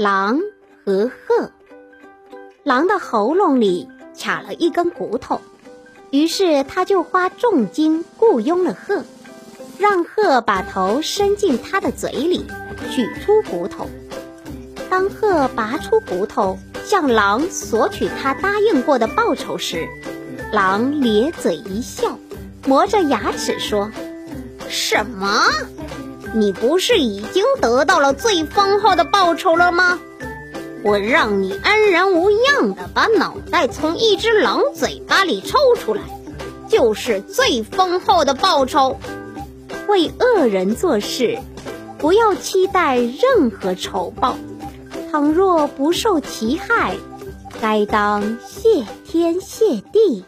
狼和鹤。狼的喉咙里卡了一根骨头，于是他就花重金雇佣了鹤，让鹤把头伸进他的嘴里，取出骨头。当鹤拔出骨头向狼索取他答应过的报酬时，狼咧嘴一笑，磨着牙齿说：“什么？”你不是已经得到了最丰厚的报酬了吗？我让你安然无恙的把脑袋从一只狼嘴巴里抽出来，就是最丰厚的报酬。为恶人做事，不要期待任何酬报。倘若不受其害，该当谢天谢地。